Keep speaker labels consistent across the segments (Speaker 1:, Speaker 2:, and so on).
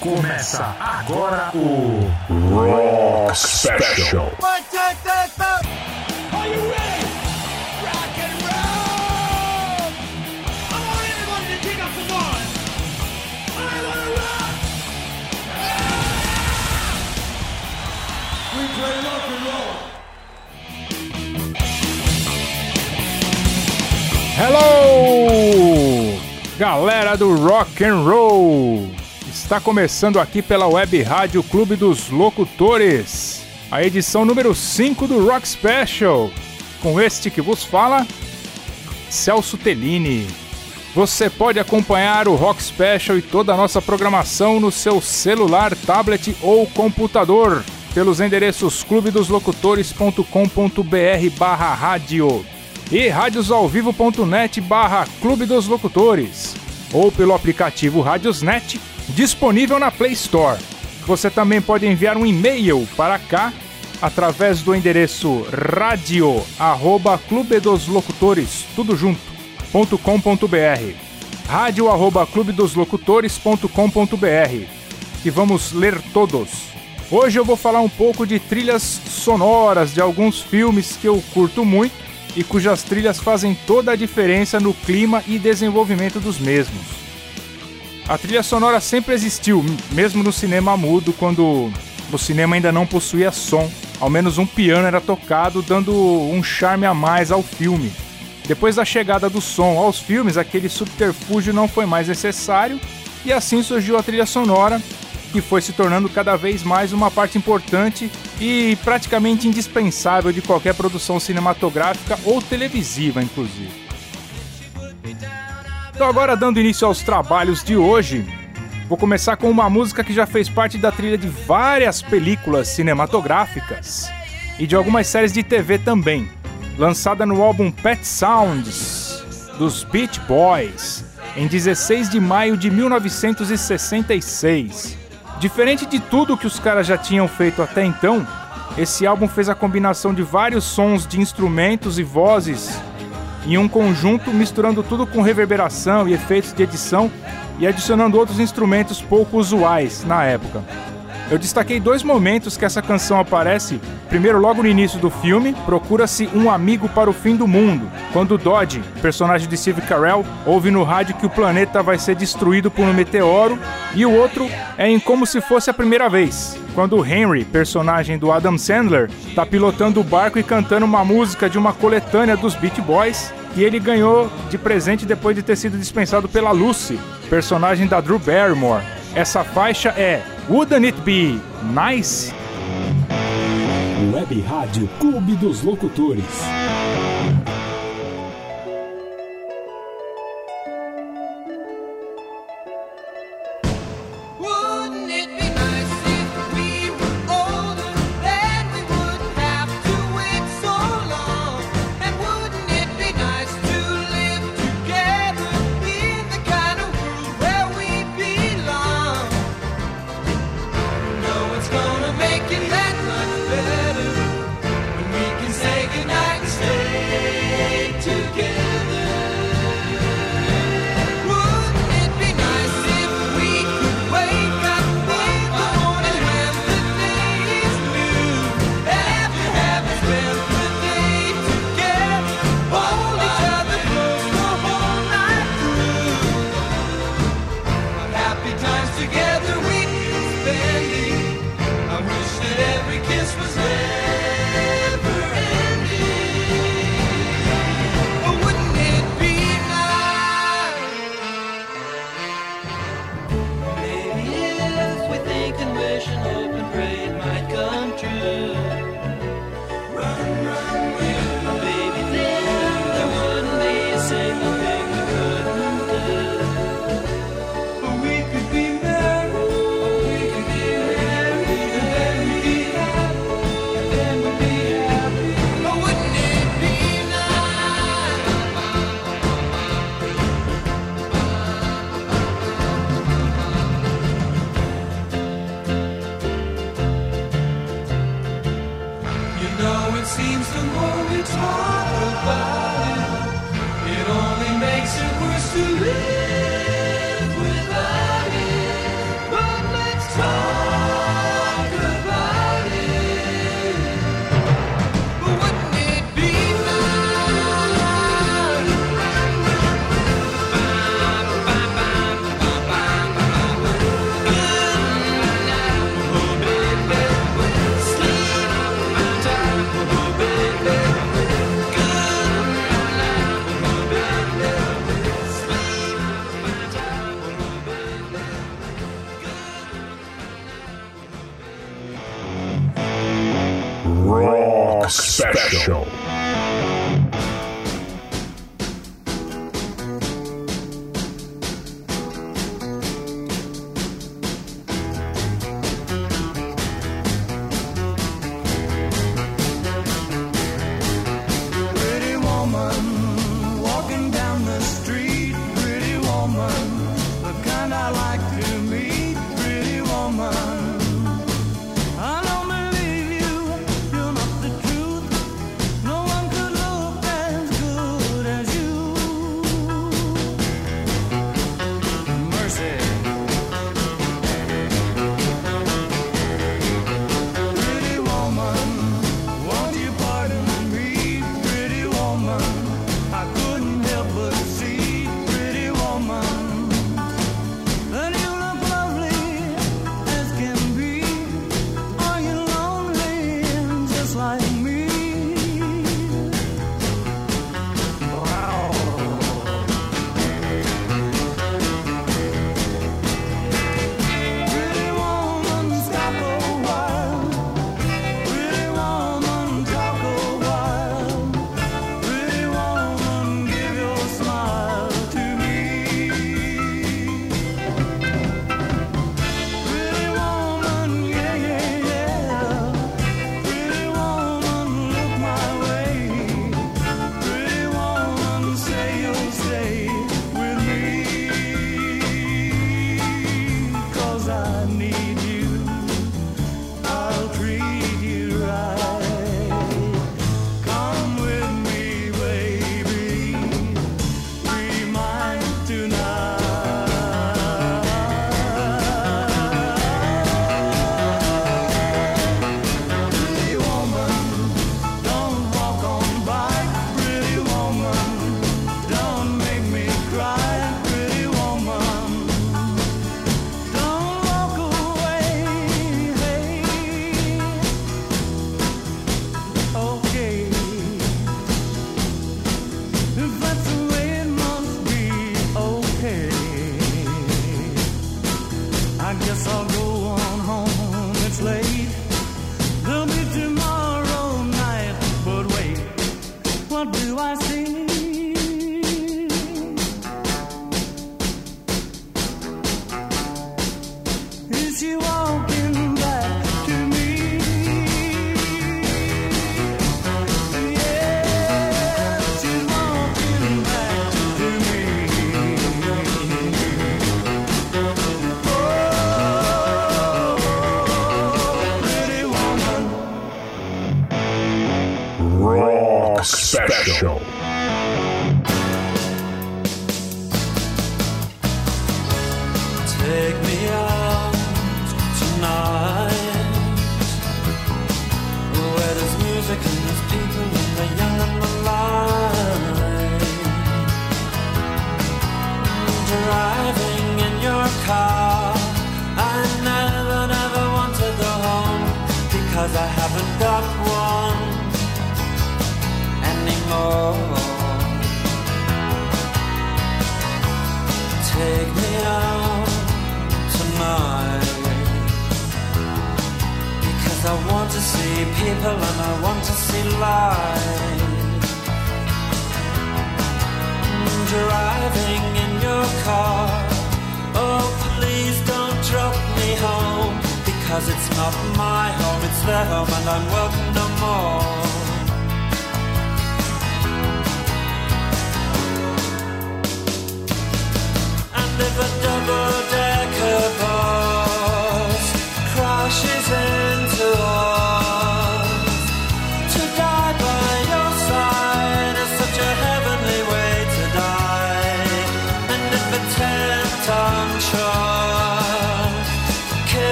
Speaker 1: Começa agora o Rock Special.
Speaker 2: Hello! Galera do Rock and Roll! Está começando aqui pela Web Rádio Clube dos Locutores, a edição número 5 do Rock Special, com este que vos fala, Celso Tellini. Você pode acompanhar o Rock Special e toda a nossa programação no seu celular, tablet ou computador pelos endereços clubedoslocutores.com.br barra rádio e radiosalvivo.net barra Clube dos Locutores ou pelo aplicativo Radiosnet disponível na Play Store. Você também pode enviar um e-mail para cá através do endereço radio arroba tudo junto e vamos ler todos. Hoje eu vou falar um pouco de trilhas sonoras de alguns filmes que eu curto muito e cujas trilhas fazem toda a diferença no clima e desenvolvimento dos mesmos. A trilha sonora sempre existiu, mesmo no cinema mudo, quando o cinema ainda não possuía som. Ao menos um piano era tocado, dando um charme a mais ao filme. Depois da chegada do som aos filmes, aquele subterfúgio não foi mais necessário e assim surgiu a trilha sonora, que foi se tornando cada vez mais uma parte importante e praticamente indispensável de qualquer produção cinematográfica ou televisiva, inclusive. Então, agora dando início aos trabalhos de hoje, vou começar com uma música que já fez parte da trilha de várias películas cinematográficas e de algumas séries de TV também, lançada no álbum Pet Sounds dos Beach Boys em 16 de maio de 1966. Diferente de tudo que os caras já tinham feito até então, esse álbum fez a combinação de vários sons de instrumentos e vozes em um conjunto, misturando tudo com reverberação e efeitos de edição e adicionando outros instrumentos pouco usuais na época. Eu destaquei dois momentos que essa canção aparece. Primeiro, logo no início do filme, procura-se um amigo para o fim do mundo, quando Dodge, personagem de Steve Carell, ouve no rádio que o planeta vai ser destruído por um meteoro, e o outro é em Como Se Fosse a Primeira Vez, quando Henry, personagem do Adam Sandler, está pilotando o barco e cantando uma música de uma coletânea dos Beach Boys que ele ganhou de presente depois de ter sido dispensado pela Lucy, personagem da Drew Barrymore. Essa faixa é Wouldn't It Be Nice?
Speaker 1: Web Rádio Clube dos Locutores.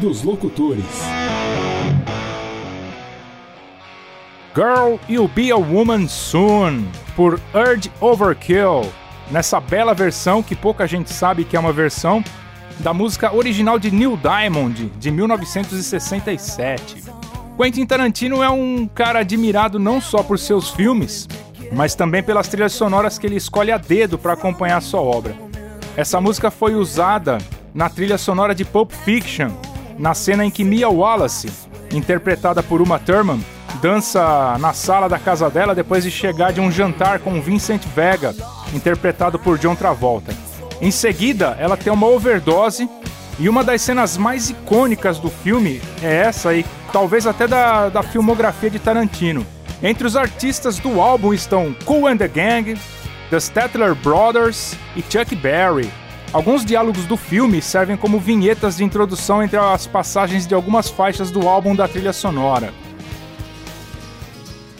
Speaker 3: Dos Locutores.
Speaker 2: Girl, You'll Be a Woman Soon, por Urge Overkill, nessa bela versão que pouca gente sabe que é uma versão da música original de Neil Diamond, de 1967. Quentin Tarantino é um cara admirado não só por seus filmes, mas também pelas trilhas sonoras que ele escolhe a dedo para acompanhar sua obra. Essa música foi usada na trilha sonora de Pulp Fiction, na cena em que Mia Wallace, interpretada por Uma Thurman, dança na sala da casa dela depois de chegar de um jantar com Vincent Vega, interpretado por John Travolta. Em seguida, ela tem uma overdose e uma das cenas mais icônicas do filme é essa e talvez até da, da filmografia de Tarantino. Entre os artistas do álbum estão Cool and the Gang, The Statler Brothers e Chuck Berry. Alguns diálogos do filme servem como vinhetas de introdução entre as passagens de algumas faixas do álbum da trilha sonora.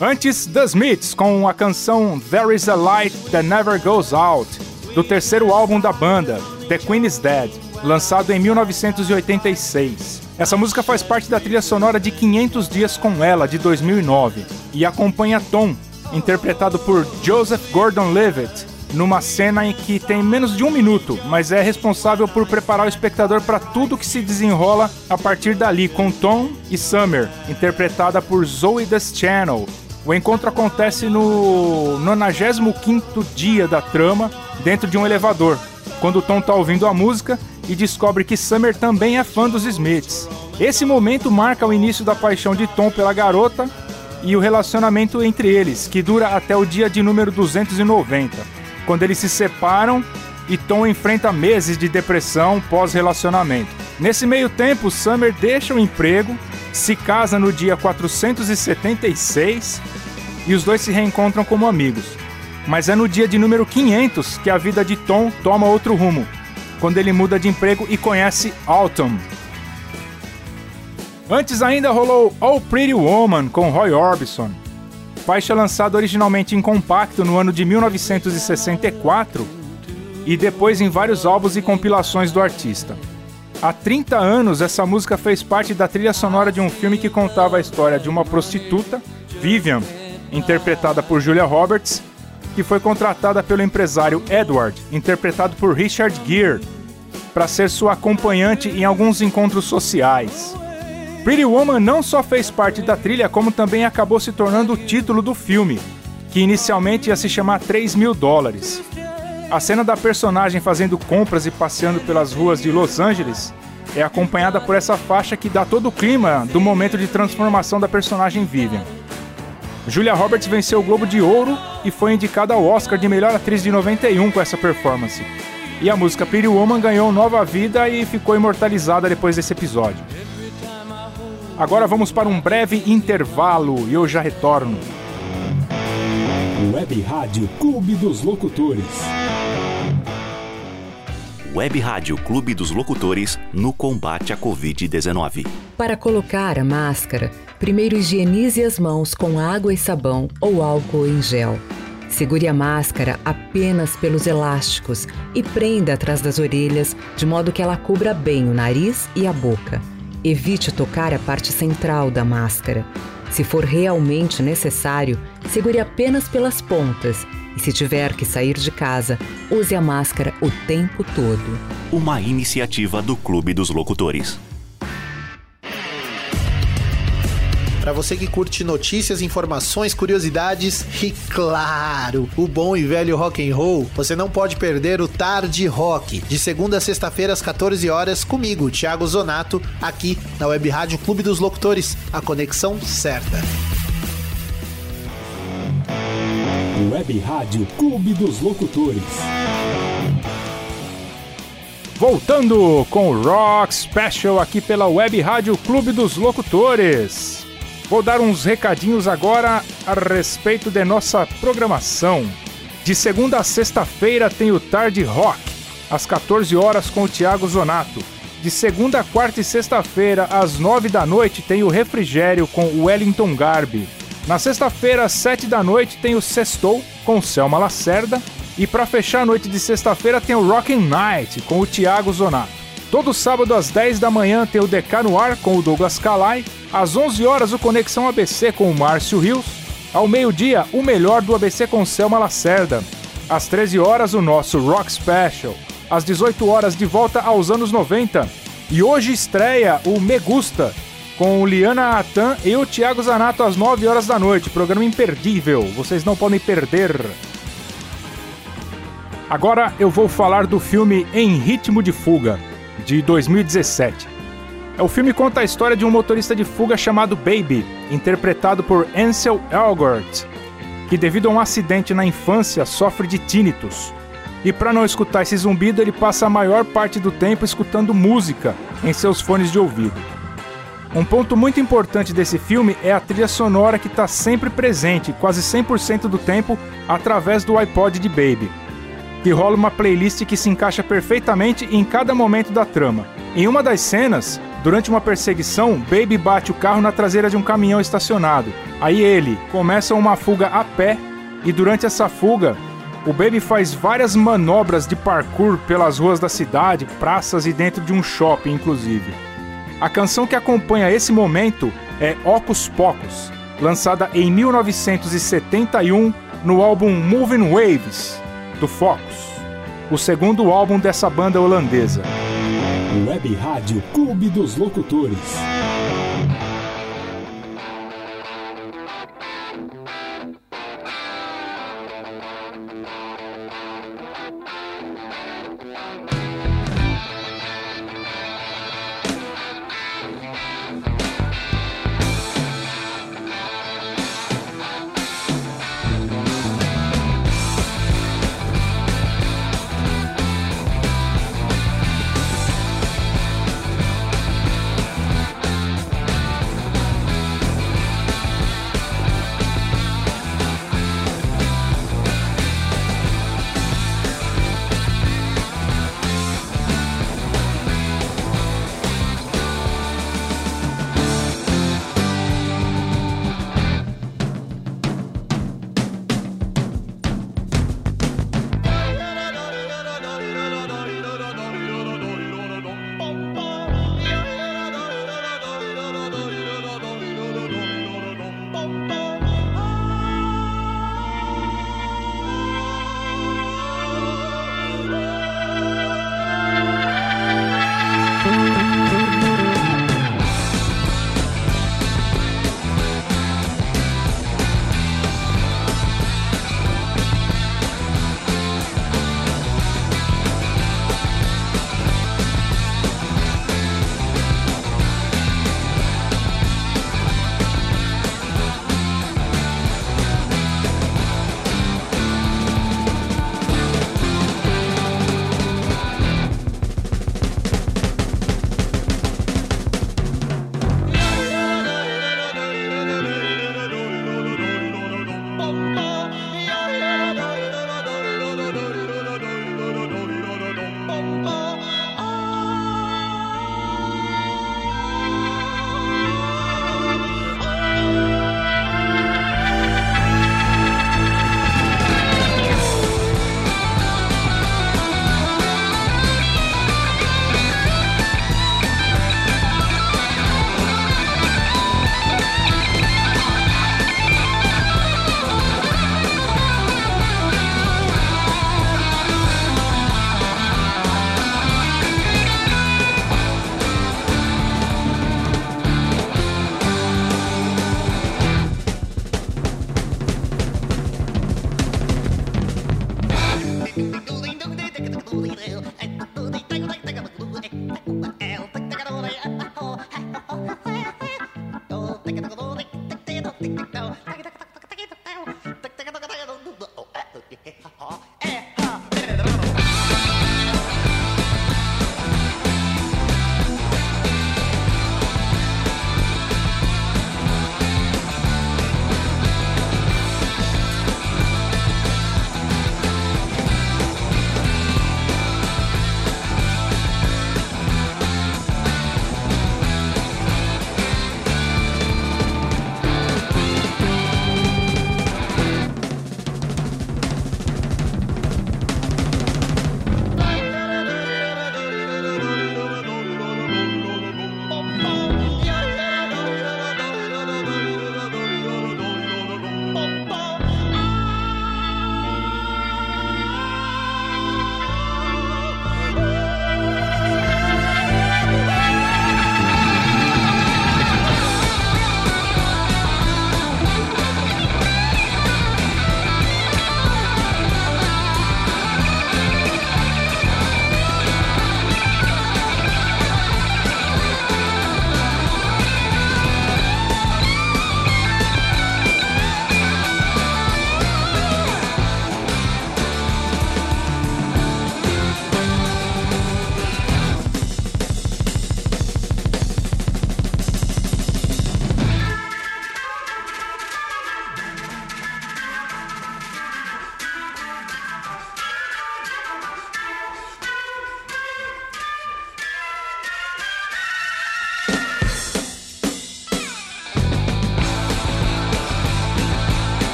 Speaker 2: Antes, The Smiths com a canção There Is a Light That Never Goes Out, do terceiro álbum da banda, The Queen is Dead, lançado em 1986. Essa música faz parte da trilha sonora de 500 Dias com Ela, de 2009, e acompanha Tom, interpretado por Joseph Gordon-Levitt, numa cena em que tem menos de um minuto, mas é responsável por preparar o espectador para tudo que se desenrola a partir dali, com Tom e Summer, interpretada por Zoe Deschanel. O encontro acontece no 95º dia da trama, dentro de um elevador, quando Tom está ouvindo a música e descobre que Summer também é fã dos Smiths. Esse momento marca o início da paixão de Tom pela garota e o relacionamento entre eles, que dura até o dia de número 290, quando eles se separam e Tom enfrenta meses de depressão pós-relacionamento. Nesse meio tempo, Summer deixa o emprego, se casa no dia 476 e os dois se reencontram como amigos. Mas é no dia de número 500 que a vida de Tom toma outro rumo, quando ele muda de emprego e conhece Autumn. Antes ainda rolou All Pretty Woman com Roy Orbison, faixa lançada originalmente em compacto no ano de 1964 e depois em vários álbuns e compilações do artista. Há 30 anos, essa música fez parte da trilha sonora de um filme que contava a história de uma prostituta, Vivian, interpretada por Julia Roberts, que foi contratada pelo empresário Edward, interpretado por Richard Gere, para ser sua acompanhante em alguns encontros sociais. Pretty Woman não só fez parte da trilha, como também acabou se tornando o título do filme, que inicialmente ia se chamar 3 mil dólares. A cena da personagem fazendo compras e passeando pelas ruas de Los Angeles é acompanhada por essa faixa que dá todo o clima do momento de transformação da personagem Vivian. Julia Roberts venceu o Globo de Ouro e foi indicada ao Oscar de melhor atriz de 91 com essa performance. E a música Pretty Woman ganhou nova vida e ficou imortalizada depois desse episódio. Agora vamos para um breve intervalo e eu já retorno.
Speaker 1: Web Rádio Clube dos Locutores.
Speaker 4: Web Rádio Clube dos Locutores no combate à Covid-19.
Speaker 5: Para colocar a máscara, primeiro higienize as mãos com água e sabão ou álcool em gel. Segure a máscara apenas pelos elásticos e prenda atrás das orelhas de modo que ela cubra bem o nariz e a boca. Evite tocar a parte central da máscara. Se for realmente necessário, segure apenas pelas pontas e, se tiver que sair de casa, use a máscara o tempo todo.
Speaker 4: Uma iniciativa do Clube dos Locutores.
Speaker 6: Para você que curte notícias, informações, curiosidades e claro, o bom e velho rock and roll, você não pode perder o Tarde Rock, de segunda a sexta-feira às 14 horas comigo, Thiago Zonato, aqui na Web Rádio Clube dos Locutores, a conexão certa.
Speaker 1: Web Rádio Clube dos Locutores.
Speaker 2: Voltando com o Rock Special aqui pela Web Rádio Clube dos Locutores. Vou dar uns recadinhos agora a respeito de nossa programação. De segunda a sexta-feira tem o Tarde Rock, às 14 horas com o Thiago Zonato. De segunda, quarta e sexta-feira, às 9 da noite, tem o Refrigério com o Wellington Garbi. Na sexta-feira, às 7 da noite, tem o Sextou com o Selma Lacerda. E para fechar a noite de sexta-feira, tem o Rockin' Night com o Thiago Zonato. Todo sábado às 10 da manhã tem o DK no ar com o Douglas Calai. Às 11 horas o Conexão ABC com o Márcio Rios. Ao meio-dia, o melhor do ABC com Selma Lacerda. Às 13 horas, o nosso Rock Special. Às 18 horas, de volta aos anos 90. E hoje estreia o Me Gusta, com Liana Atan e o Thiago Zanato às 9 horas da noite. Programa imperdível, vocês não podem perder. Agora eu vou falar do filme Em Ritmo de Fuga, de 2017. O filme conta a história de um motorista de fuga chamado Baby, interpretado por Ansel Elgort, que devido a um acidente na infância sofre de tinnitus. E para não escutar esse zumbido, ele passa a maior parte do tempo escutando música em seus fones de ouvido. Um ponto muito importante desse filme é a trilha sonora que está sempre presente, quase 100% do tempo, através do iPod de Baby, que rola uma playlist que se encaixa perfeitamente em cada momento da trama. Em uma das cenas, durante uma perseguição, Baby bate o carro na traseira de um caminhão estacionado. Aí ele começa uma fuga a pé e durante essa fuga, o Baby faz várias manobras de parkour pelas ruas da cidade, praças e dentro de um shopping, inclusive. A canção que acompanha esse momento é Ocus Pocus, lançada em 1971 no álbum Moving Waves, do Focus, o segundo álbum dessa banda holandesa.
Speaker 1: Web Rádio Clube dos Locutores.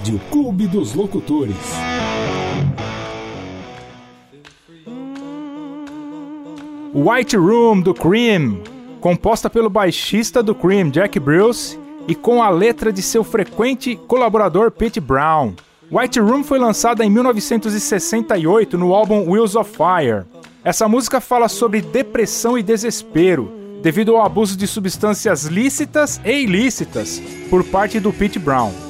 Speaker 1: Rádio Clube dos Locutores.
Speaker 2: White Room do Cream, composta pelo baixista do Cream, Jack Bruce, e com a letra de seu frequente colaborador Pete Brown. White Room foi lançada em 1968 no álbum Wheels of Fire. Essa música fala sobre depressão e desespero, devido ao abuso de substâncias lícitas e ilícitas por parte do Pete Brown.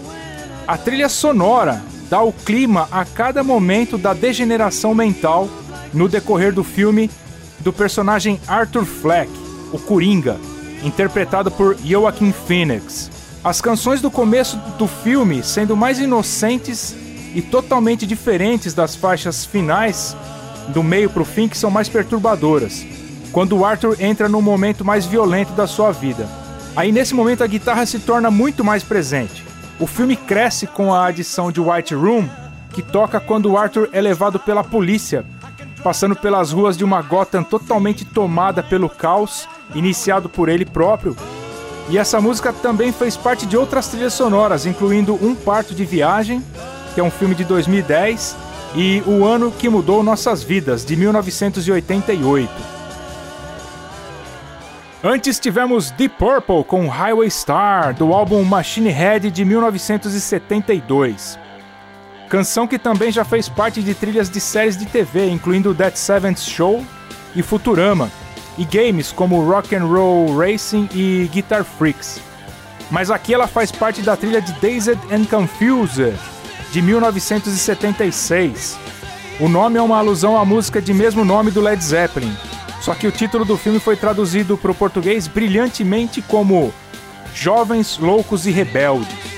Speaker 2: A trilha sonora dá o clima a cada momento da degeneração mental no decorrer do filme do personagem Arthur Fleck, o Coringa, interpretado por Joaquin Phoenix. As canções do começo do filme sendo mais inocentes e totalmente diferentes das faixas finais, do meio pro fim, que são mais perturbadoras, quando o Arthur entra no momento mais violento da sua vida. Aí nesse momento a guitarra se torna muito mais presente. O filme cresce com a adição de White Room, que toca quando Arthur é levado pela polícia, passando pelas ruas de uma Gotham totalmente tomada pelo caos, iniciado por ele próprio. E essa música também fez parte de outras trilhas sonoras, incluindo Um Parto de Viagem, que é um filme de 2010, e O Ano que Mudou Nossas Vidas, de 1988. Antes tivemos Deep Purple com Highway Star, do álbum Machine Head de 1972. Canção que também já fez parte de trilhas de séries de TV, incluindo That Seventh Show e Futurama, e games como Rock and Roll Racing e Guitar Freaks. Mas aqui ela faz parte da trilha de Dazed and Confused, de 1976. O nome é uma alusão à música de mesmo nome do Led Zeppelin, só que o título do filme foi traduzido para o português brilhantemente como Jovens Loucos e Rebeldes.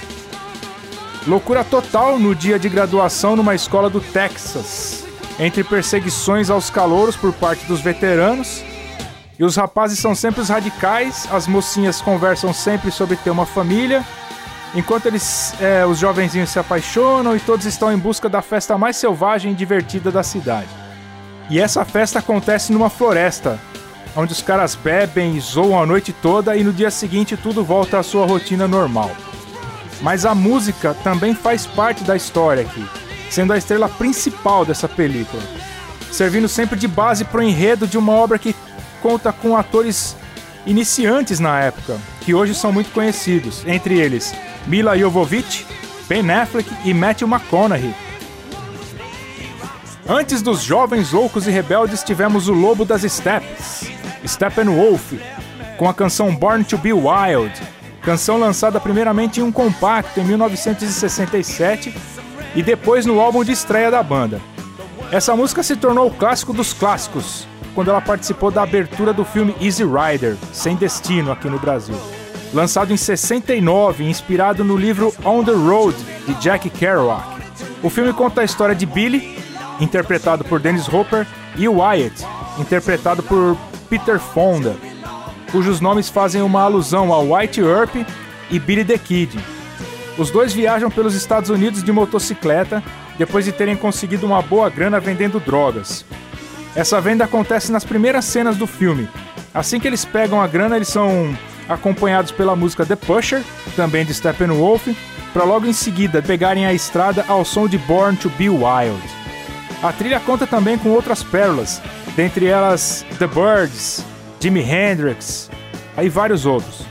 Speaker 2: Loucura total no dia de graduação numa escola do Texas, entre perseguições aos calouros por parte dos veteranos, e os rapazes são sempre os radicais, as mocinhas conversam sempre sobre ter uma família, enquanto eles, é, os jovenzinhos se apaixonam e todos estão em busca da festa mais selvagem e divertida da cidade. E essa festa acontece numa floresta, onde os caras bebem e zoam a noite toda e no dia seguinte tudo volta à sua rotina normal. Mas a música também faz parte da história aqui, sendo a estrela principal dessa película, servindo sempre de base para o enredo de uma obra que conta com atores iniciantes na época, que hoje são muito conhecidos, entre eles Mila Jovovich, Ben Affleck e Matthew McConaughey. Antes dos Jovens Loucos e Rebeldes, tivemos o Lobo das Steppes, Steppenwolf, com a canção Born to Be Wild, canção lançada primeiramente em um compacto em 1967 e depois no álbum de estreia da banda. Essa música se tornou o clássico dos clássicos, quando ela participou da abertura do filme Easy Rider, Sem Destino, aqui no Brasil. Lançado em 69, inspirado no livro On the Road, de Jack Kerouac. O filme conta a história de Billy, interpretado por Dennis Hopper, e Wyatt, interpretado por Peter Fonda, cujos nomes fazem uma alusão ao White Earp e Billy the Kid. Os dois viajam pelos Estados Unidos de motocicleta depois de terem conseguido uma boa grana vendendo drogas. Essa venda acontece nas primeiras cenas do filme. Assim que eles pegam a grana, eles são acompanhados pela música The Pusher, também de Steppenwolf, para logo em seguida pegarem a estrada ao som de Born to Be Wild. A trilha conta também com outras pérolas, dentre elas The Birds, Jimi Hendrix, aí vários outros.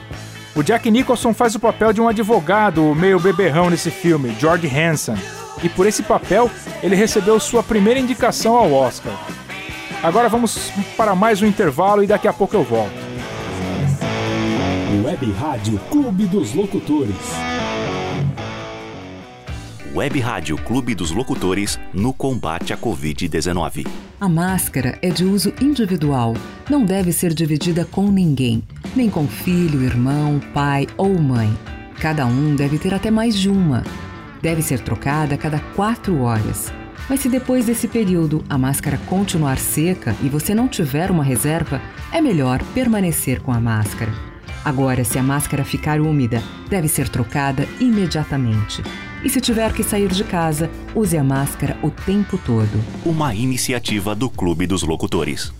Speaker 2: O Jack Nicholson faz o papel de um advogado meio beberrão nesse filme, George Hanson, e por esse papel ele recebeu sua primeira indicação ao Oscar. Agora vamos para mais um intervalo e daqui a pouco eu volto.
Speaker 1: Web Rádio Clube dos Locutores.
Speaker 4: Web Rádio Clube dos Locutores no combate à Covid-19.
Speaker 5: A máscara é de uso individual, não deve ser dividida com ninguém, nem com filho, irmão, pai ou mãe. Cada um deve ter até mais de uma. Deve ser trocada a cada quatro horas. Mas se depois desse período a máscara continuar seca e você não tiver uma reserva, é melhor permanecer com a máscara. Agora, se a máscara ficar úmida, deve ser trocada imediatamente. E se tiver que sair de casa, use a máscara o tempo todo.
Speaker 4: Uma iniciativa do Clube dos Locutores.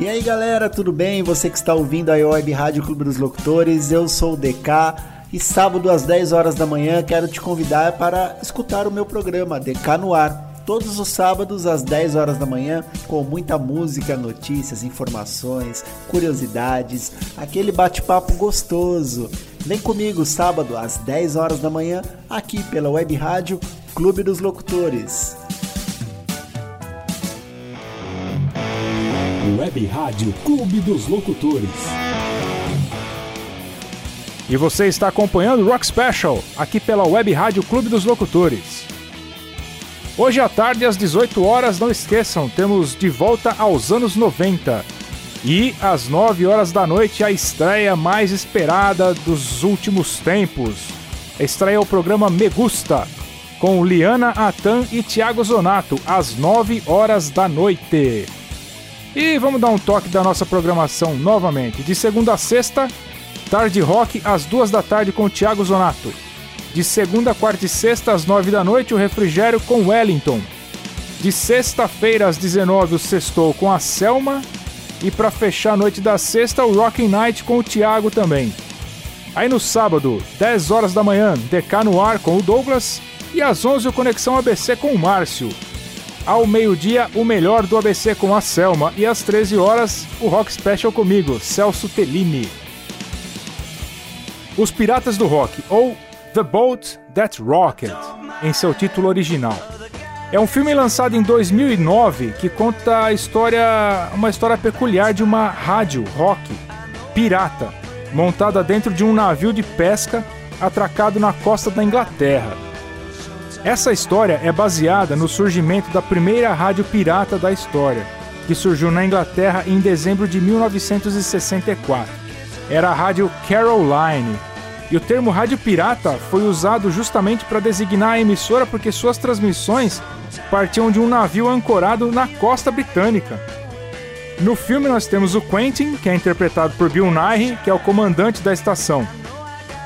Speaker 7: E aí galera, tudo bem? Você que está ouvindo a Web Rádio Clube dos Locutores, eu sou o DK e sábado às 10 horas da manhã quero te convidar para escutar o meu programa DK no Ar. Todos os sábados às 10 horas da manhã, com muita música, notícias, informações, curiosidades, aquele bate-papo gostoso. Vem comigo sábado às 10 horas da manhã, aqui pela Web Rádio Clube dos Locutores.
Speaker 1: Web Rádio Clube dos Locutores.
Speaker 2: E você está acompanhando o Rock Special aqui pela Web Rádio Clube dos Locutores. Hoje à tarde, às 18 horas, não esqueçam, temos De Volta aos Anos 90. E às 9 horas da noite, a estreia mais esperada dos últimos tempos. A estreia é o programa Me Gusta, com Liana Atan e Thiago Zonato, às 9 horas da noite. E vamos dar um toque da nossa programação novamente. De segunda a sexta, Tarde Rock, às 2 da tarde, com Thiago Zonato. De segunda, quarta e sexta, às 9 da noite, o Refrigério com Wellington. De sexta-feira, às 19, o Sextou com a Selma. E para fechar a noite da sexta, o Rocking Night com o Thiago também. Aí no sábado, 10 horas da manhã, DK no ar com o Douglas. E às 11, o Conexão ABC com o Márcio. Ao meio-dia, o melhor do ABC com a Selma. E às 13 horas, o Rock Special comigo, Celso Tellini. Os Piratas do Rock, ou The Boat That Rocket, em seu título original. É um filme lançado em 2009 que conta a história, uma história peculiar de uma rádio rock pirata montada dentro de um navio de pesca atracado na costa da Inglaterra. Essa história é baseada no surgimento da primeira rádio pirata da história, que surgiu na Inglaterra em dezembro de 1964. Era a rádio Caroline, e o termo rádio pirata foi usado justamente para designar a emissora porque suas transmissões partiam de um navio ancorado na costa britânica. No filme nós temos o Quentin, que é interpretado por Bill Nighy, que é o comandante da estação.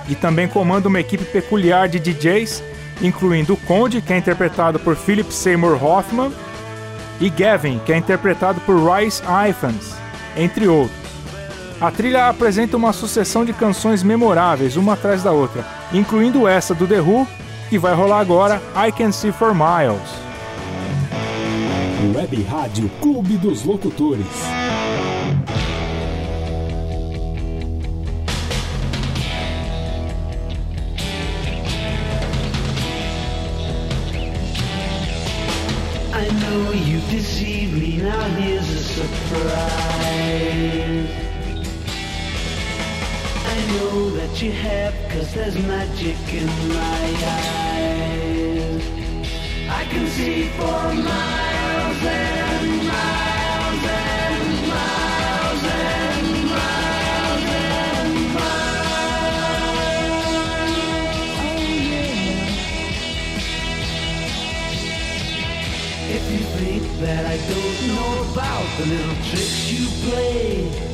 Speaker 2: E também comanda uma equipe peculiar de DJs, incluindo o Conde, que é interpretado por Philip Seymour Hoffman, e Gavin, que é interpretado por Rice Ifans, entre outros. A trilha apresenta uma sucessão de canções memoráveis, uma atrás da outra, incluindo essa do The Who, que vai rolar agora, I Can See For Miles.
Speaker 1: Web Rádio Clube dos Locutores.
Speaker 8: I know you deceive me, now here's a surprise. Know that you have, cause there's magic in my eyes. I can see for miles and miles and miles and miles and miles. Oh yeah. If you think that I don't know about the little tricks you play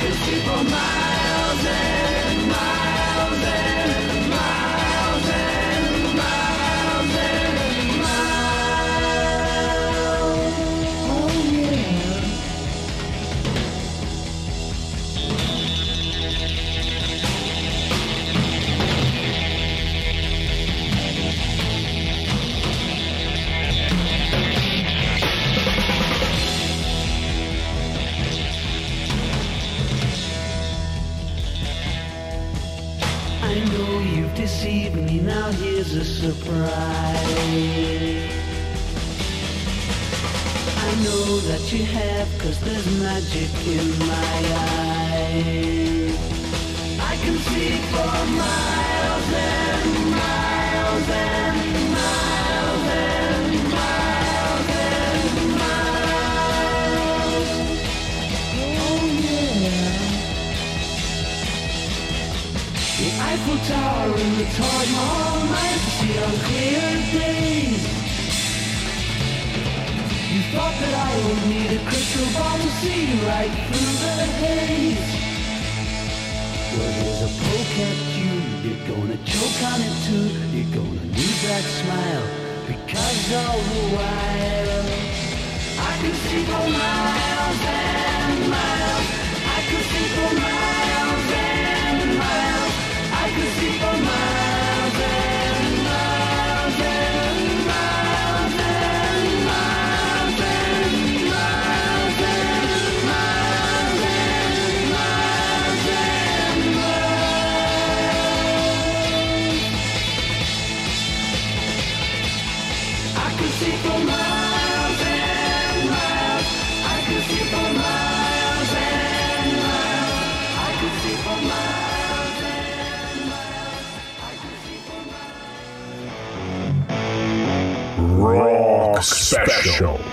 Speaker 8: I can see for miles and miles and you've me, now here's a surprise. I know that you have, cause there's magic in my eyes. I can see for miles and miles and Eiffel Tower and the Taj Mahal might see on clear days. You thought that I would need a crystal ball to see right through the haze. Well, here's a poke at you. You're gonna choke on it too. You're gonna lose that smile because all the while I can see for miles and miles. I can see for miles
Speaker 1: Special.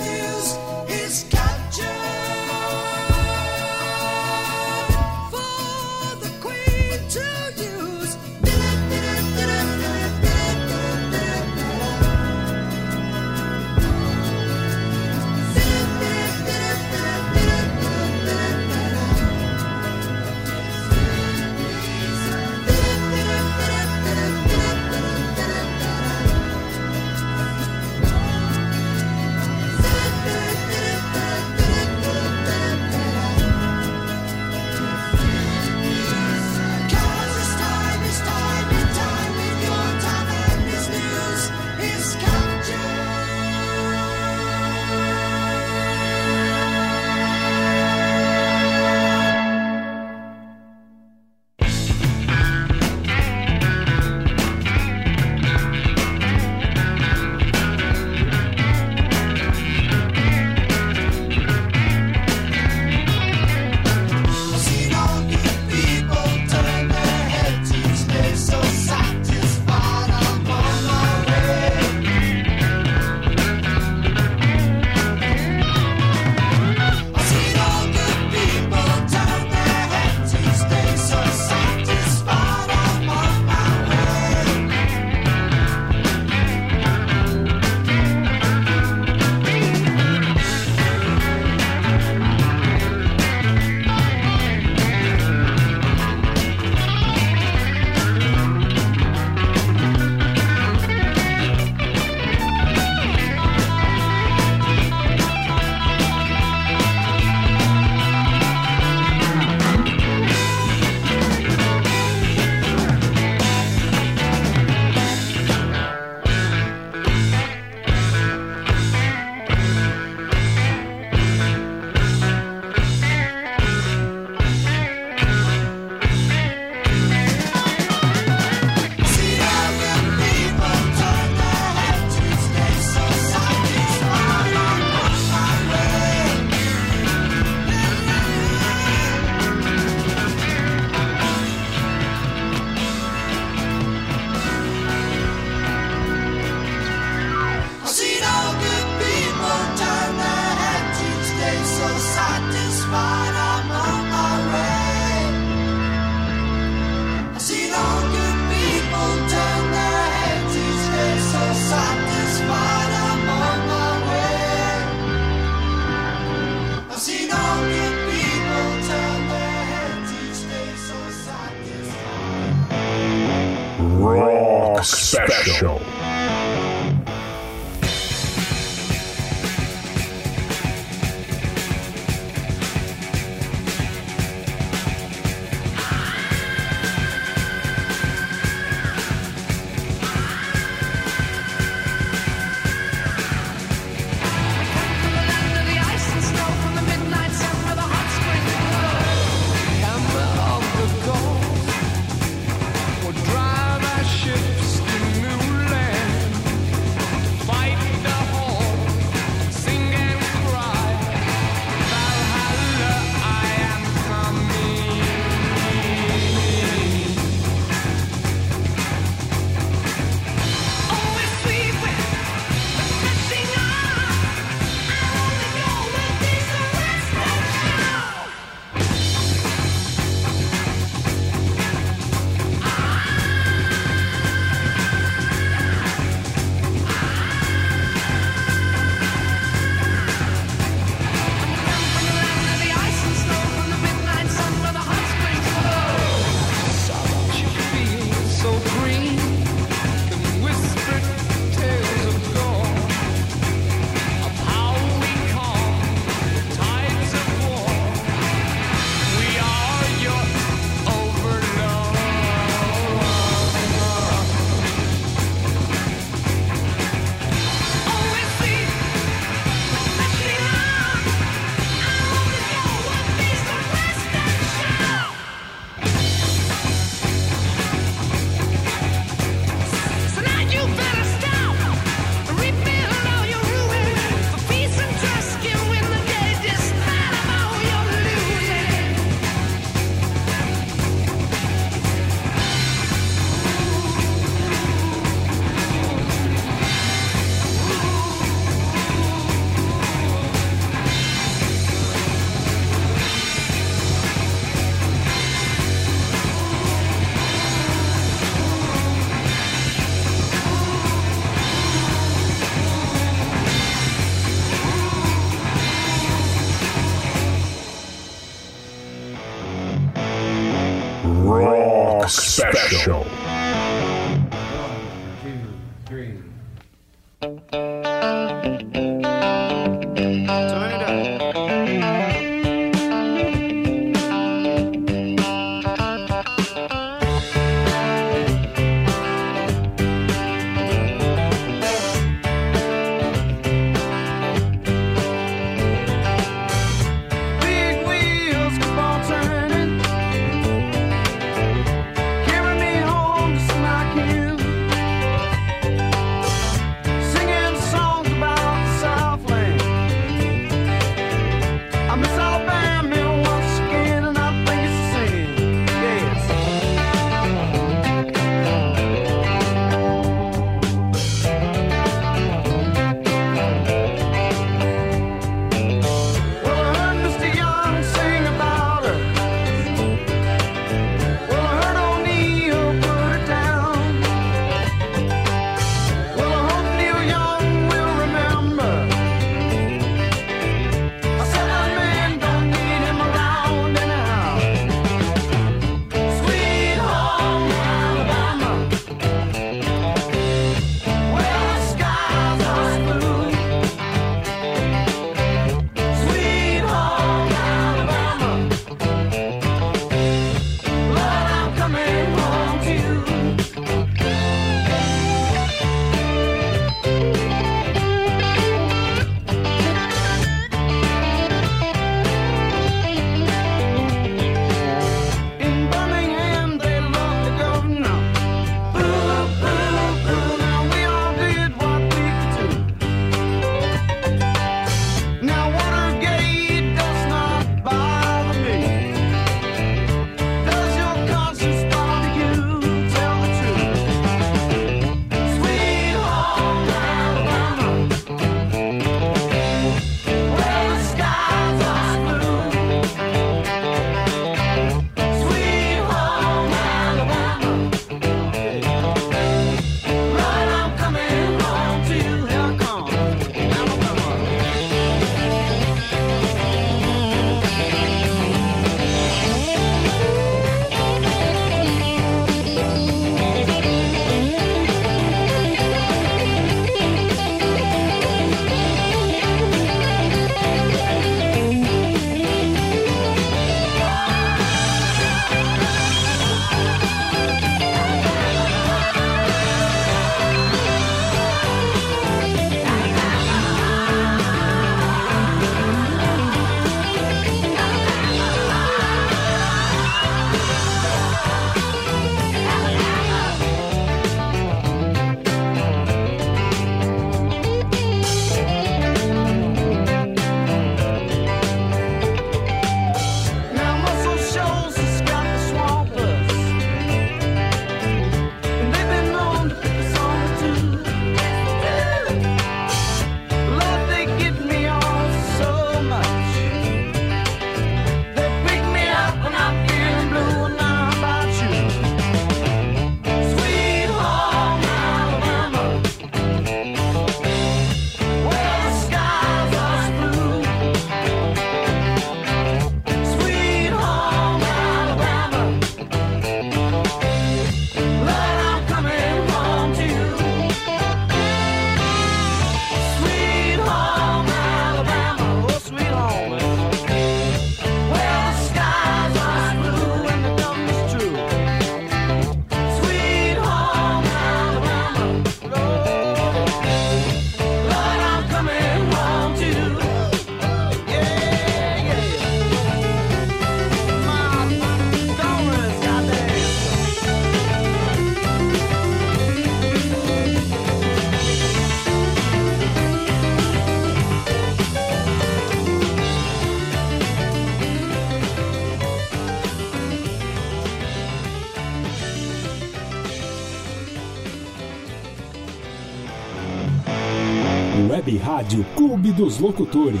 Speaker 1: Web Rádio Clube dos Locutores.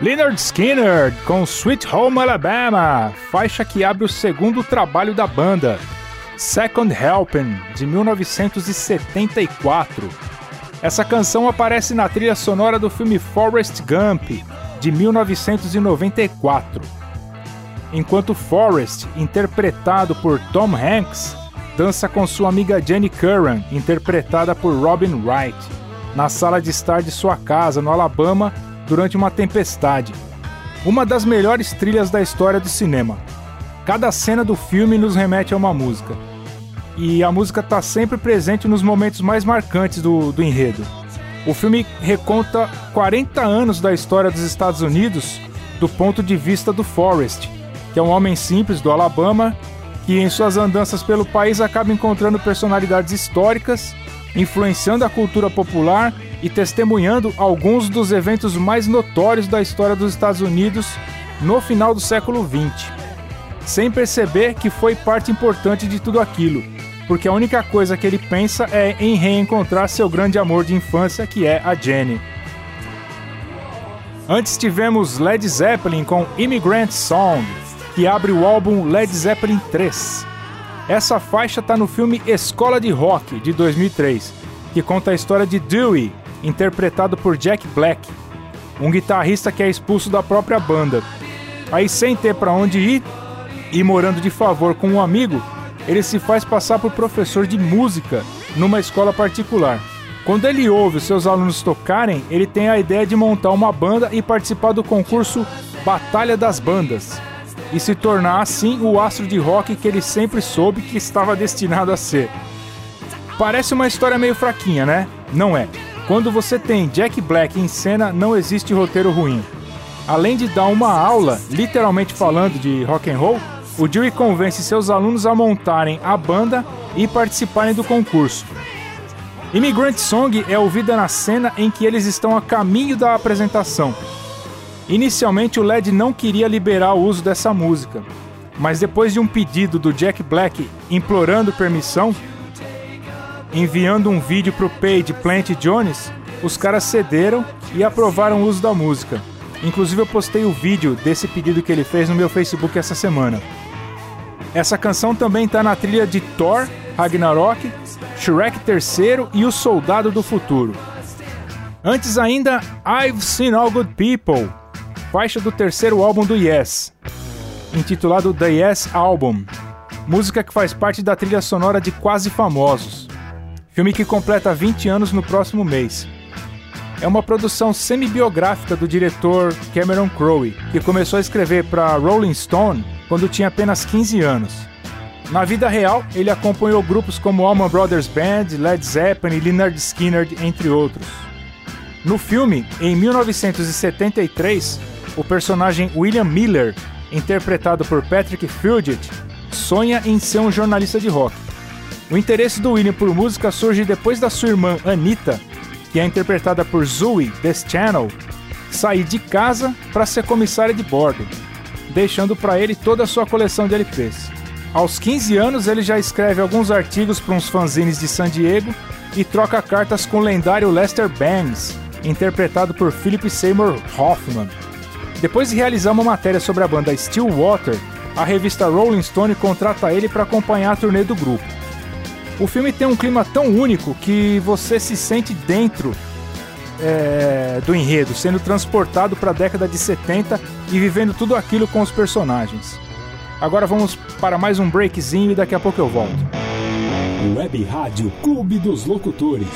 Speaker 2: Leonard Skinner com Sweet Home Alabama, faixa que abre o segundo trabalho da banda, Second Helping, de 1974. Essa canção aparece na trilha sonora do filme Forrest Gump, de 1994. Enquanto Forrest, interpretado por Tom Hanks, dança com sua amiga Jenny Curran, interpretada por Robin Wright, na sala de estar de sua casa no Alabama durante uma tempestade. Uma das melhores trilhas da história do cinema. Cada cena do filme nos remete a uma música. E a música está sempre presente nos momentos mais marcantes do, do enredo. O filme reconta 40 anos da história dos Estados Unidos do ponto de vista do Forrest, que é um homem simples do Alabama que em suas andanças pelo país acaba encontrando personalidades históricas, influenciando a cultura popular e testemunhando alguns dos eventos mais notórios da história dos Estados Unidos no final do século XX, sem perceber que foi parte importante de tudo aquilo, porque a única coisa que ele pensa é em reencontrar seu grande amor de infância, que é a Jenny. Antes tivemos Led Zeppelin com Immigrant Song, que abre o álbum Led Zeppelin 3. Essa faixa está no filme Escola de Rock, de 2003, que conta a história de Dewey, interpretado por Jack Black, um guitarrista que é expulso da própria banda. Aí, sem ter para onde ir e morando de favor com um amigo, ele se faz passar por professor de música numa escola particular. Quando ele ouve os seus alunos tocarem, ele tem a ideia de montar uma banda e participar do concurso Batalha das Bandas e se tornar assim o astro de rock que ele sempre soube que estava destinado a ser. Parece uma história meio fraquinha, né? Não é. Quando você tem Jack Black em cena, não existe roteiro ruim. Além de dar uma aula, literalmente falando de rock and roll, o Dewey convence seus alunos a montarem a banda e participarem do concurso. Immigrant Song é ouvida na cena em que eles estão a caminho da apresentação. Inicialmente o Led não queria liberar o uso dessa música, mas depois de um pedido do Jack Black implorando permissão, enviando um vídeo pro Page Plant Jones, os caras cederam e aprovaram o uso da música. Inclusive eu postei o vídeo desse pedido que ele fez no meu Facebook essa semana. Essa canção também está na trilha de Thor, Ragnarok, Shrek III e O Soldado do Futuro. Antes ainda, I've Seen All Good People, faixa do terceiro álbum do Yes, intitulado The Yes Album, música que faz parte da trilha sonora de Quase Famosos, filme que completa 20 anos no próximo mês. É uma produção semi-biográfica do diretor Cameron Crowe, que começou a escrever para Rolling Stone quando tinha apenas 15 anos. Na vida real, ele acompanhou grupos como Allman Brothers Band, Led Zeppelin e Leonard Skinner, entre outros. No filme, em 1973, o personagem William Miller, interpretado por Patrick Fugit, sonha em ser um jornalista de rock. O interesse do William por música surge depois da sua irmã Anita, que é interpretada por Zoe Deschanel, sair de casa para ser comissária de bordo, deixando para ele toda a sua coleção de LPs. Aos 15 anos, ele já escreve alguns artigos para uns fanzines de San Diego e troca cartas com o lendário Lester Bangs, interpretado por Philip Seymour Hoffman. Depois de realizar uma matéria sobre a banda Stillwater, a revista Rolling Stone contrata ele para acompanhar a turnê do grupo. O filme tem um clima tão único que você se sente dentro é, do enredo, sendo transportado para a década de 70 e vivendo tudo aquilo com os personagens. Agora vamos para mais um breakzinho e daqui a pouco eu volto.
Speaker 1: Web Rádio Clube dos Locutores.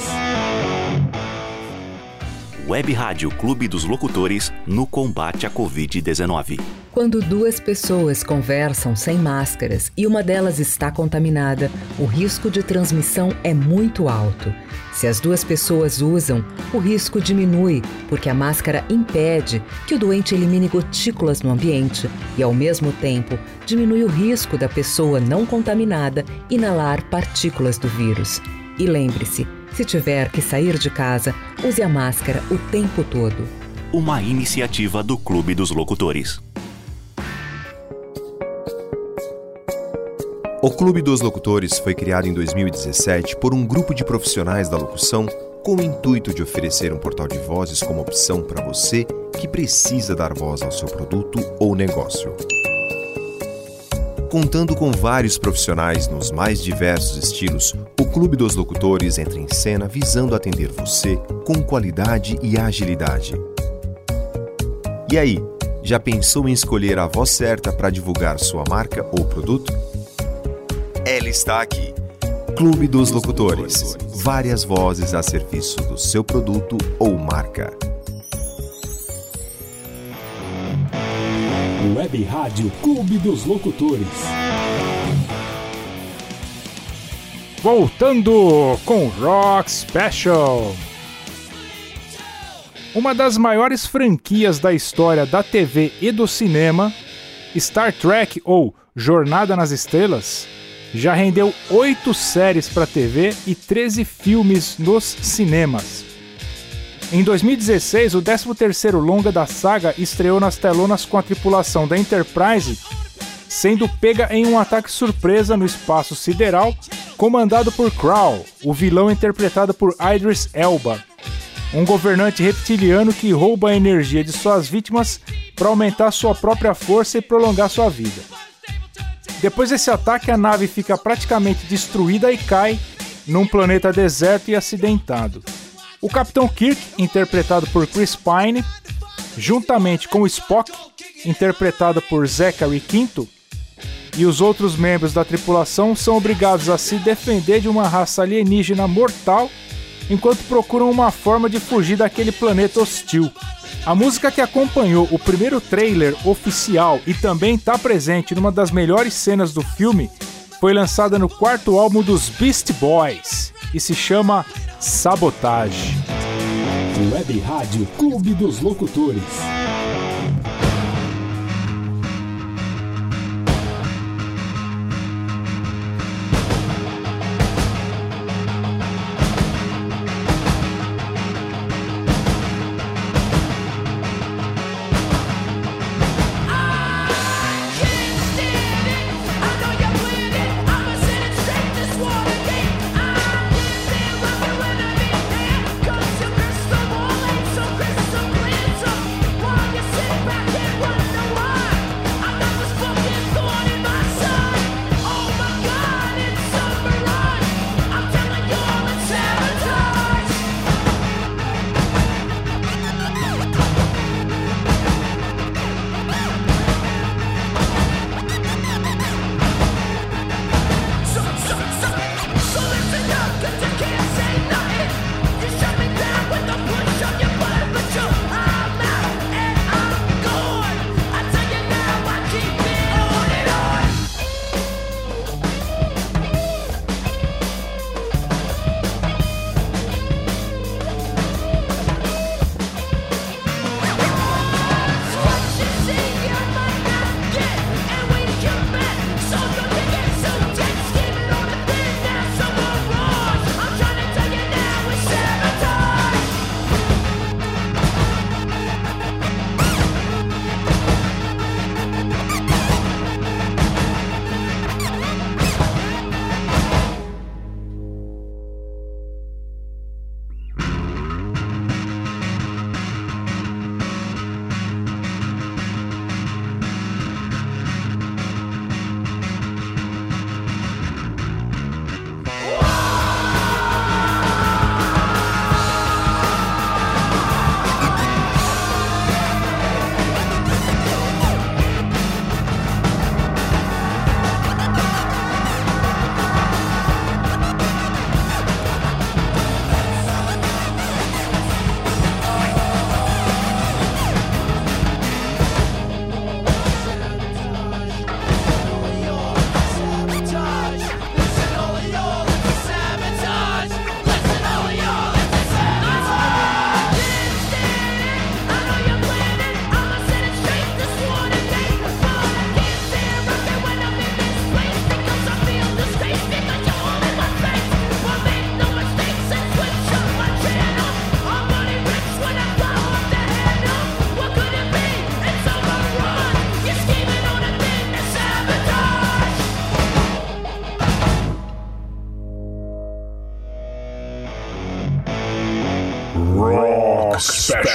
Speaker 4: Web Rádio Clube dos Locutores no combate à Covid-19.
Speaker 5: Quando duas pessoas conversam sem máscaras e uma delas está contaminada, o risco de transmissão é muito alto. Se as duas pessoas usam, o risco diminui, porque a máscara impede que o doente elimine gotículas no ambiente e, ao mesmo tempo, diminui o risco da pessoa não contaminada inalar partículas do vírus. E lembre-se, se tiver que sair de casa, use a máscara o tempo todo.
Speaker 4: Uma iniciativa do Clube dos Locutores.
Speaker 9: O Clube dos Locutores foi criado em 2017 por um grupo de profissionais da locução com o intuito de oferecer um portal de vozes como opção para você que precisa dar voz ao seu produto ou negócio. Contando com vários profissionais nos mais diversos estilos, o Clube dos Locutores entra em cena visando atender você com qualidade e agilidade. E aí, já pensou em escolher a voz certa para divulgar sua marca ou produto? Ela está aqui. Clube dos Locutores. Várias vozes a serviço do seu produto ou marca.
Speaker 10: Web Rádio Clube dos Locutores.
Speaker 2: Voltando com Rock Special. Uma das maiores franquias da história da TV e do cinema, Star Trek ou Jornada nas Estrelas, já rendeu oito séries para TV e 13 filmes nos cinemas. Em 2016, o 13º longa da saga estreou nas telonas com a tripulação da Enterprise sendo pega em um ataque surpresa no espaço sideral, comandado por Krall, o vilão interpretado por Idris Elba, um governante reptiliano que rouba a energia de suas vítimas para aumentar sua própria força e prolongar sua vida. Depois desse ataque, a nave fica praticamente destruída e cai num planeta deserto e acidentado. O Capitão Kirk, interpretado por Chris Pine, juntamente com o Spock, interpretado por Zachary Quinto, e os outros membros da tripulação são obrigados a se defender de uma raça alienígena mortal enquanto procuram uma forma de fugir daquele planeta hostil. A música que acompanhou o primeiro trailer oficial e também está presente numa das melhores cenas do filme foi lançada no quarto álbum dos Beast Boys e se chama Sabotage.
Speaker 10: Web Rádio Clube dos Locutores.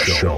Speaker 11: Special.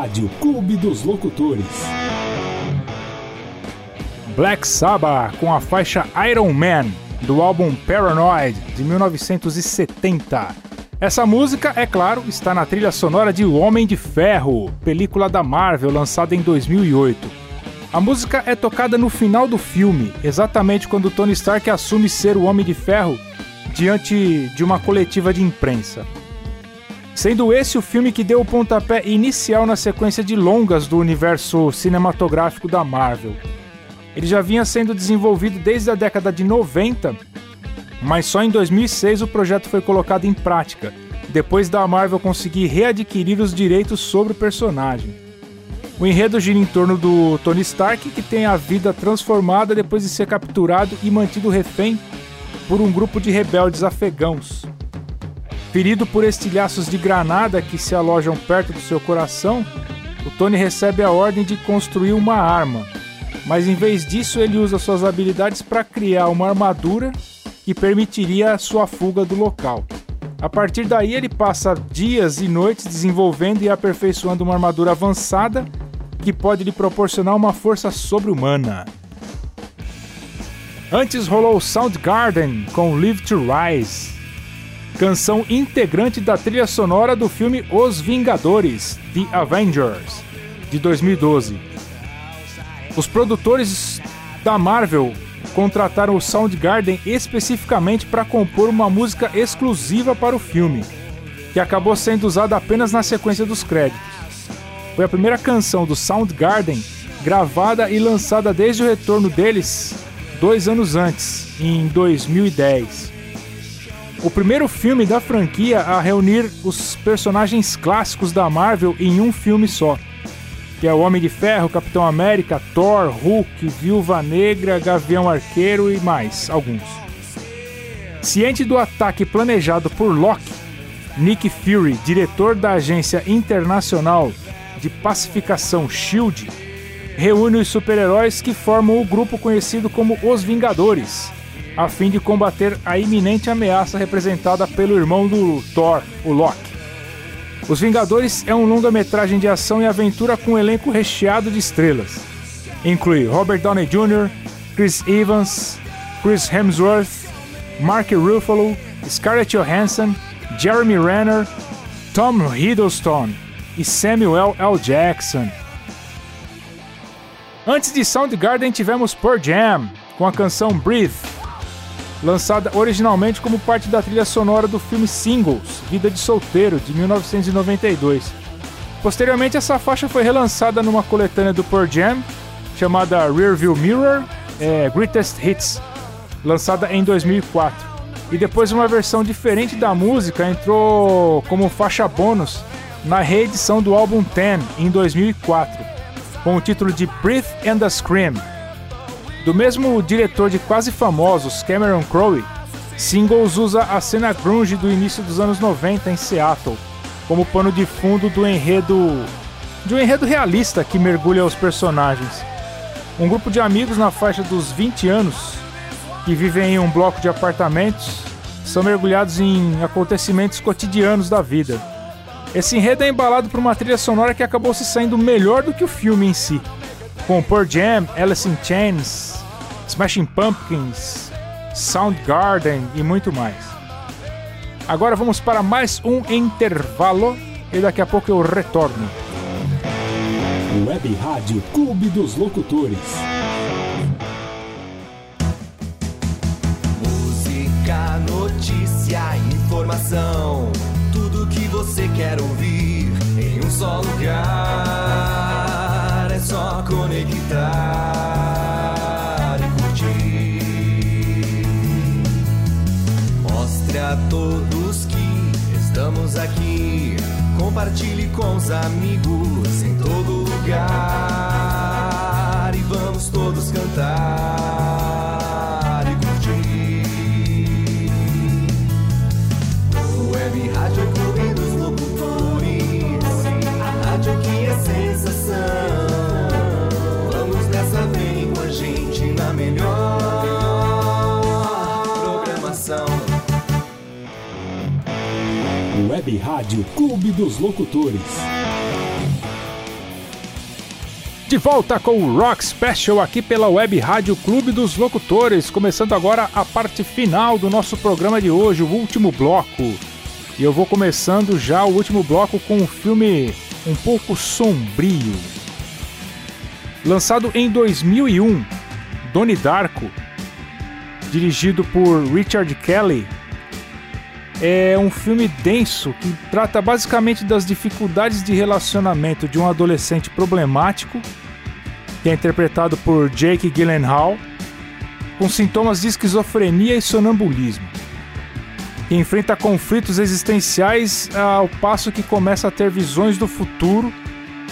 Speaker 1: Rádio Clube dos Locutores.
Speaker 2: Black Sabbath com a faixa Iron Man do álbum Paranoid de 1970. Essa música, é claro, está na trilha sonora de O Homem de Ferro, película da Marvel lançada em 2008. A música é tocada no final do filme, exatamente quando Tony Stark assume ser o Homem de Ferro diante de uma coletiva de imprensa. Sendo esse o filme que deu o pontapé inicial na sequência de longas do universo cinematográfico da Marvel. Ele já vinha sendo desenvolvido desde a década de 90, mas só em 2006 o projeto foi colocado em prática, depois da Marvel conseguir readquirir os direitos sobre o personagem. O enredo gira em torno do Tony Stark, que tem a vida transformada depois de ser capturado e mantido refém por um grupo de rebeldes afegãos. Ferido por estilhaços de granada que se alojam perto do seu coração, o Tony recebe a ordem de construir uma arma, mas em vez disso ele usa suas habilidades para criar uma armadura que permitiria a sua fuga do local. A partir daí ele passa dias e noites desenvolvendo e aperfeiçoando uma armadura avançada que pode lhe proporcionar uma força sobre-humana. Antes rolou Soundgarden com Live to Rise, canção integrante da trilha sonora do filme Os Vingadores, The Avengers, de 2012. Os produtores da Marvel contrataram o Soundgarden especificamente para compor uma música exclusiva para o filme, que acabou sendo usada apenas na sequência dos créditos. Foi a primeira canção do Soundgarden gravada e lançada desde o retorno deles dois anos antes, em 2010. O primeiro filme da franquia a reunir os personagens clássicos da Marvel em um filme só, que é o Homem de Ferro, Capitão América, Thor, Hulk, Viúva Negra, Gavião Arqueiro e mais alguns. Ciente do ataque planejado por Loki, Nick Fury, diretor da agência internacional de pacificação SHIELD, reúne os super-heróis que formam o grupo conhecido como Os Vingadores, a fim de combater a iminente ameaça representada pelo irmão do Thor, o Loki. Os Vingadores é um longa-metragem de ação e aventura com um elenco recheado de estrelas. Inclui Robert Downey Jr., Chris Evans, Chris Hemsworth, Mark Ruffalo, Scarlett Johansson, Jeremy Renner, Tom Hiddleston e Samuel L. Jackson. Antes de Soundgarden tivemos Pearl Jam com a canção Breathe, lançada originalmente como parte da trilha sonora do filme Singles, Vida de Solteiro, de 1992. Posteriormente, essa faixa foi relançada numa coletânea do Pearl Jam, chamada Rearview Mirror é, Greatest Hits, lançada em 2004. E depois uma versão diferente da música entrou como faixa bônus na reedição do álbum Ten, em 2004, com o título de Breathe and the Scream. Do mesmo diretor de Quase Famosos, Cameron Crowe, Singles usa a cena grunge do início dos anos 90 em Seattle como pano de fundo do enredo de um enredo realista que mergulha os personagens. Um grupo de amigos na faixa dos 20 anos que vivem em um bloco de apartamentos são mergulhados em acontecimentos cotidianos da vida. Esse enredo é embalado por uma trilha sonora que acabou se saindo melhor do que o filme em si, com Pearl Jam, Alice in Chains, Smashing Pumpkins, Soundgarden e muito mais. Agora vamos para mais um intervalo e daqui a pouco eu retorno.
Speaker 1: Web Rádio Clube dos Locutores.
Speaker 12: Música, notícia, informação. Tudo que você quer ouvir em um só lugar. Conectar e curtir. Mostre a todos que estamos aqui. Compartilhe com os amigos em todo lugar. E vamos todos cantar Web Rádio Clube dos Locutores.
Speaker 2: De volta com o Rock Special aqui pela Web Rádio Clube dos Locutores, começando agora a parte final do nosso programa de hoje, o último bloco. E eu vou começando já o último bloco com um filme um pouco sombrio. Lançado em 2001, Donnie Darko, dirigido por Richard Kelly, é um filme denso que trata basicamente das dificuldades de relacionamento de um adolescente problemático, que é interpretado por Jake Gyllenhaal, com sintomas de esquizofrenia e sonambulismo, que enfrenta conflitos existenciais ao passo que começa a ter visões do futuro,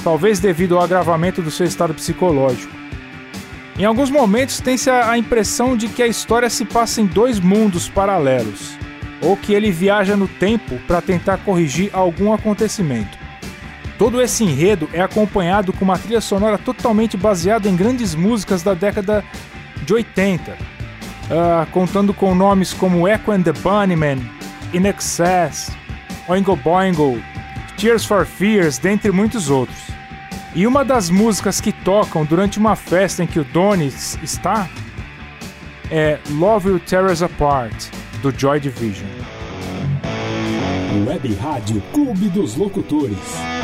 Speaker 2: talvez devido ao agravamento do seu estado psicológico. Em alguns momentos tem-se a a impressão de que a história se passa em dois mundos paralelos ou que ele viaja no tempo para tentar corrigir algum acontecimento. Todo esse enredo é acompanhado com uma trilha sonora totalmente baseada em grandes músicas da década de 80, ah, contando com nomes como Echo and the Bunnymen, In Excess, Oingo Boingo, Tears for Fears, dentre muitos outros. E uma das músicas que tocam durante uma festa em que o Donnie está é Love Will Tear Us Apart, do Joy Division.
Speaker 1: Web Rádio Clube dos Locutores.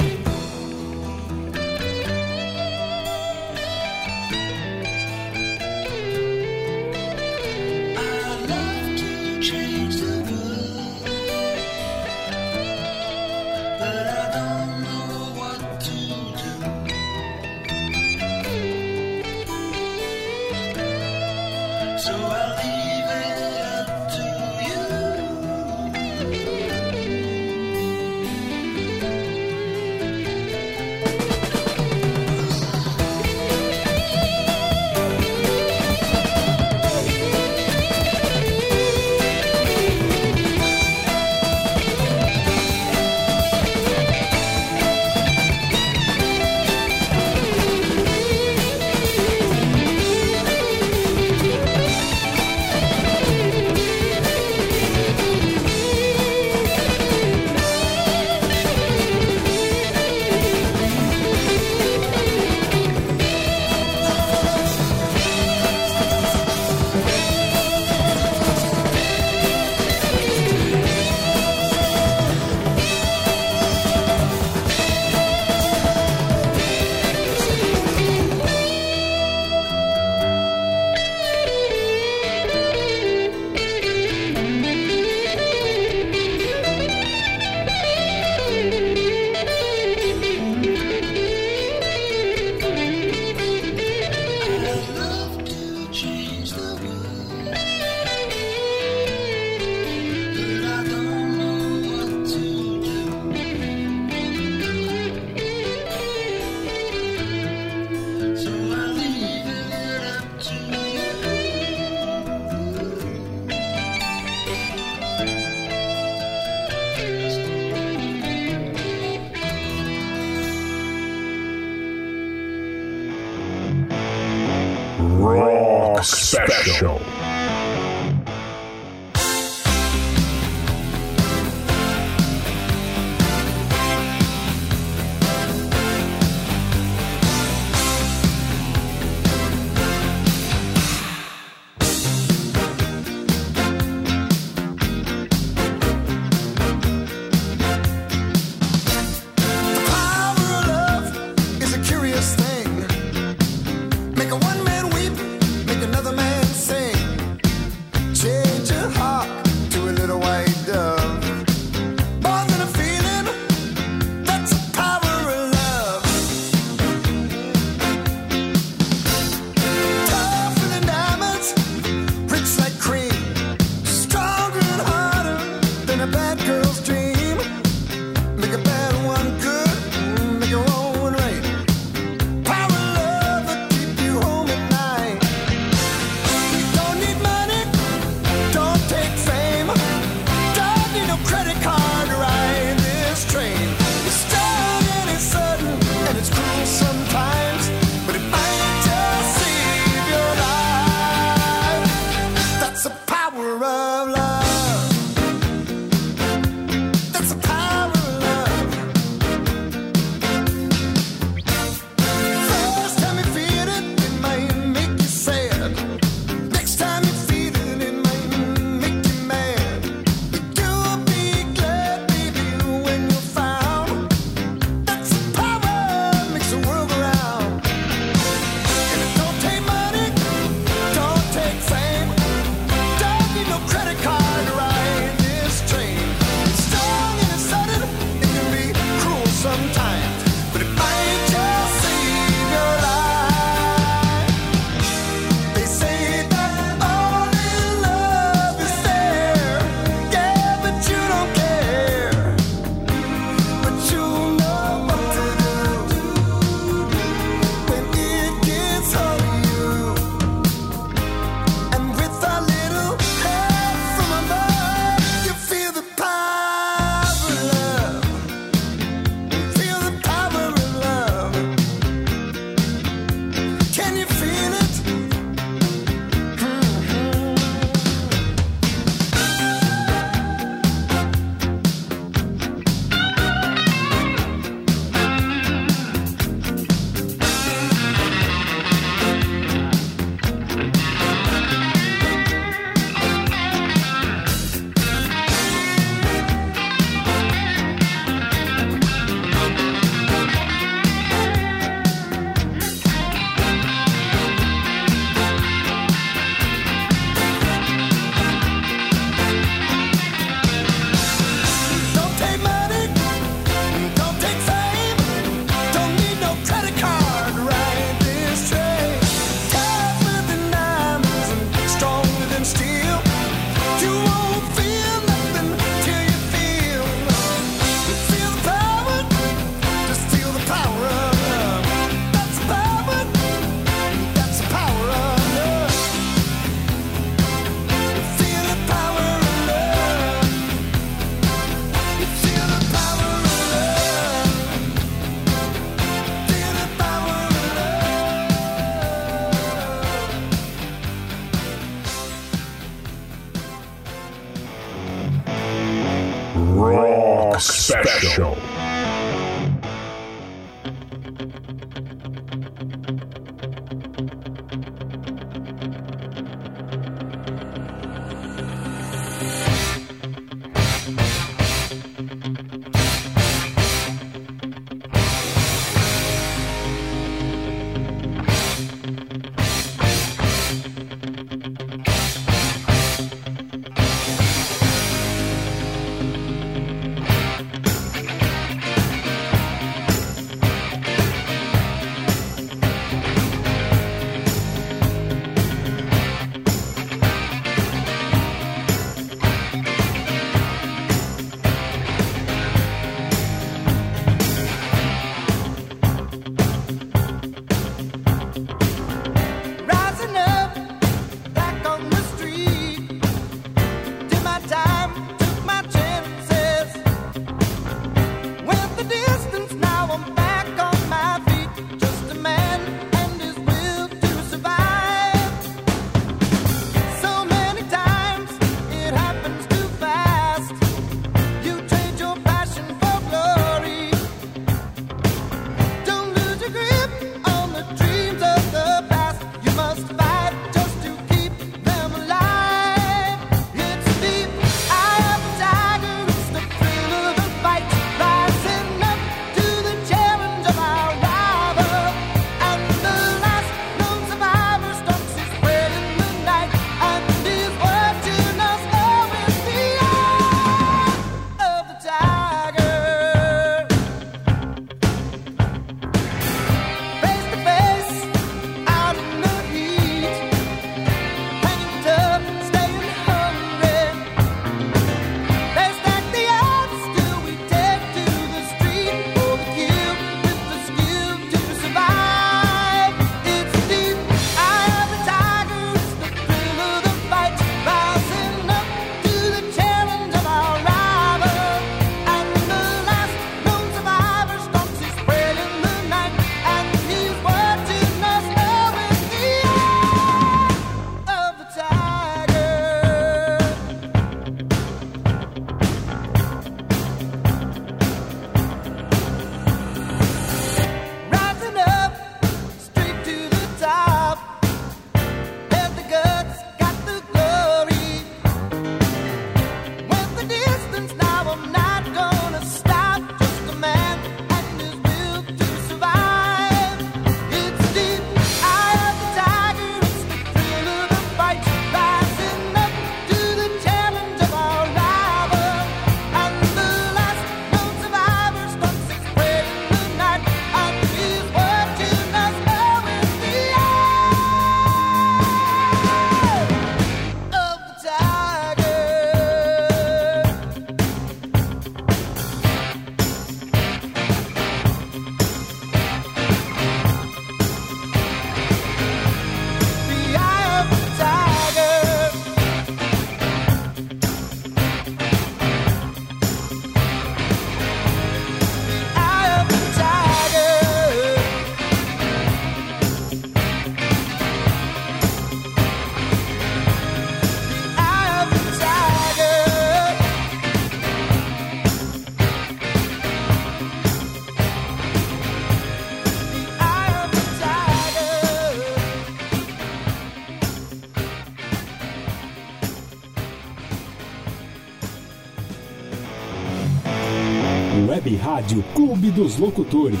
Speaker 1: Rádio Clube dos Locutores.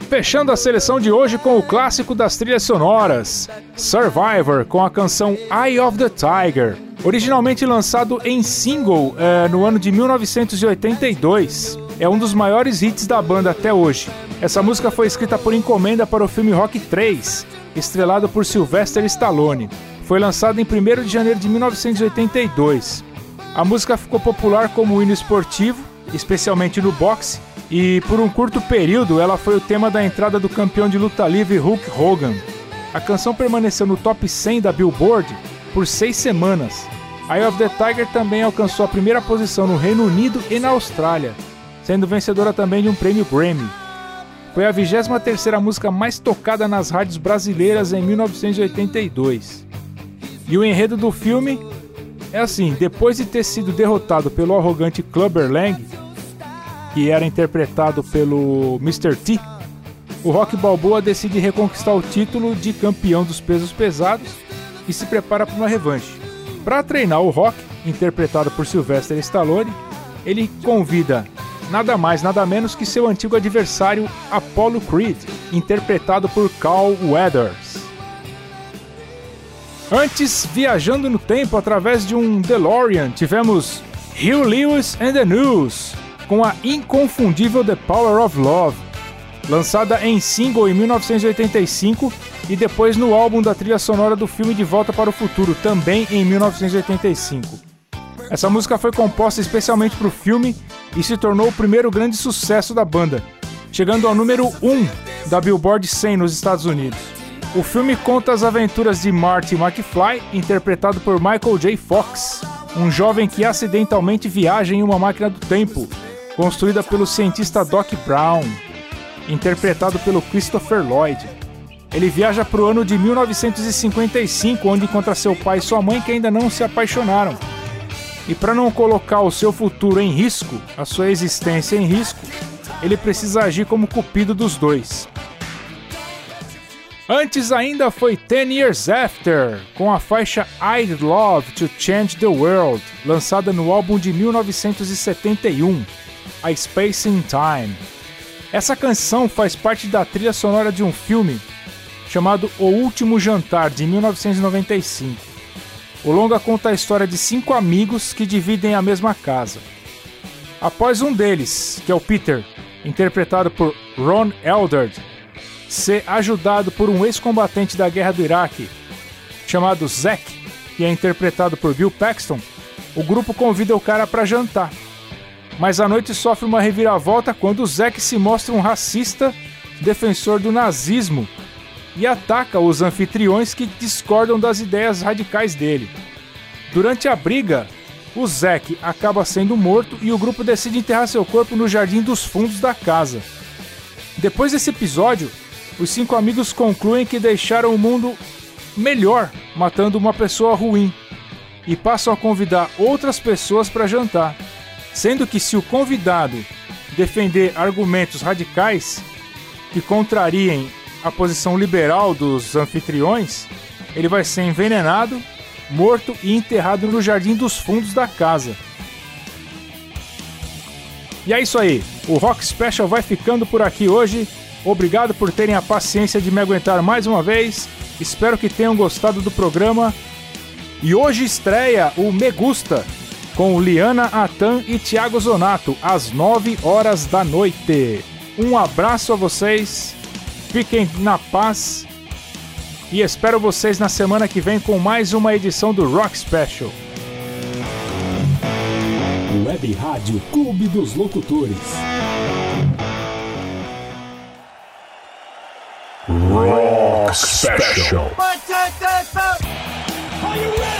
Speaker 2: Fechando a seleção de hoje com o clássico das trilhas sonoras, Survivor, com a canção Eye of the Tiger, originalmente lançado em single eh, no ano de 1982. É um dos maiores hits da banda até hoje. Essa música foi escrita por encomenda para o filme Rock 3, estrelado por Sylvester Stallone. Foi lançado em 1 de janeiro de 1982. A música ficou popular como hino esportivo, especialmente no boxe, e por um curto período ela foi o tema da entrada do campeão de luta livre Hulk Hogan. A canção permaneceu no top 100 da Billboard por seis semanas. Eye of the Tiger também alcançou a primeira posição no Reino Unido e na Austrália, sendo vencedora também de um prêmio Grammy. Foi a 23ª música mais tocada nas rádios brasileiras em 1982. E o enredo do filme é assim, depois de ter sido derrotado pelo arrogante Clubber Lang, que era interpretado pelo Mr. T, o Rock Balboa decide reconquistar o título de campeão dos pesos pesados e se prepara para uma revanche. Para treinar o Rock, interpretado por Sylvester Stallone, ele convida nada mais nada menos que seu antigo adversário Apollo Creed, interpretado por Carl Weathers. Antes, viajando no tempo através de um DeLorean, tivemos Hugh Lewis and the News, com a inconfundível The Power of Love, lançada em single em 1985 e depois no álbum da trilha sonora do filme De Volta para o Futuro, também em 1985. Essa música foi composta especialmente para o filme e se tornou o primeiro grande sucesso da banda, chegando ao número 1 da Billboard 100 nos Estados Unidos. O filme conta as aventuras de Marty McFly, interpretado por Michael J. Fox, um jovem que acidentalmente viaja em uma máquina do tempo, construída pelo cientista Doc Brown, interpretado pelo Christopher Lloyd. Ele viaja para o ano de 1955, onde encontra seu pai e sua mãe que ainda não se apaixonaram. E para não colocar o seu futuro em risco, a sua existência em risco, ele precisa agir como cupido dos dois. Antes ainda foi Ten Years After, com a faixa I'd Love to Change the World, lançada no álbum de 1971, A Space in Time. Essa canção faz parte da trilha sonora de um filme chamado O Último Jantar, de 1995. O longa conta a história de cinco amigos que dividem a mesma casa. Após um deles, que é o Peter, interpretado por Ron Eldard, ser ajudado por um ex-combatente da guerra do Iraque, chamado Zack, que é interpretado por Bill Paxton, o grupo convida o cara para jantar. Mas a noite sofre uma reviravolta quando Zack se mostra um racista, defensor do nazismo, e ataca os anfitriões que discordam das ideias radicais dele. Durante a briga, o Zack acaba sendo morto e o grupo decide enterrar seu corpo no jardim dos fundos da casa. Depois desse episódio, os cinco amigos concluem que deixaram o mundo melhor matando uma pessoa ruim e passam a convidar outras pessoas para jantar, sendo que se o convidado defender argumentos radicais que contrariem a posição liberal dos anfitriões, ele vai ser envenenado morto e enterrado no jardim dos fundos da casa. E é isso aí. O Rock Special vai ficando por aqui hoje. Obrigado por terem a paciência de me aguentar mais uma vez. Espero que tenham gostado do programa. E hoje estreia o Me Gusta com Liana Atan e Thiago Zonato às 9 horas da noite. Um abraço a vocês. Fiquem na paz. E espero vocês na semana que vem com mais uma edição do Rock Special.
Speaker 1: Web Rádio Clube dos Locutores.
Speaker 11: Rock Special.
Speaker 13: Are you ready?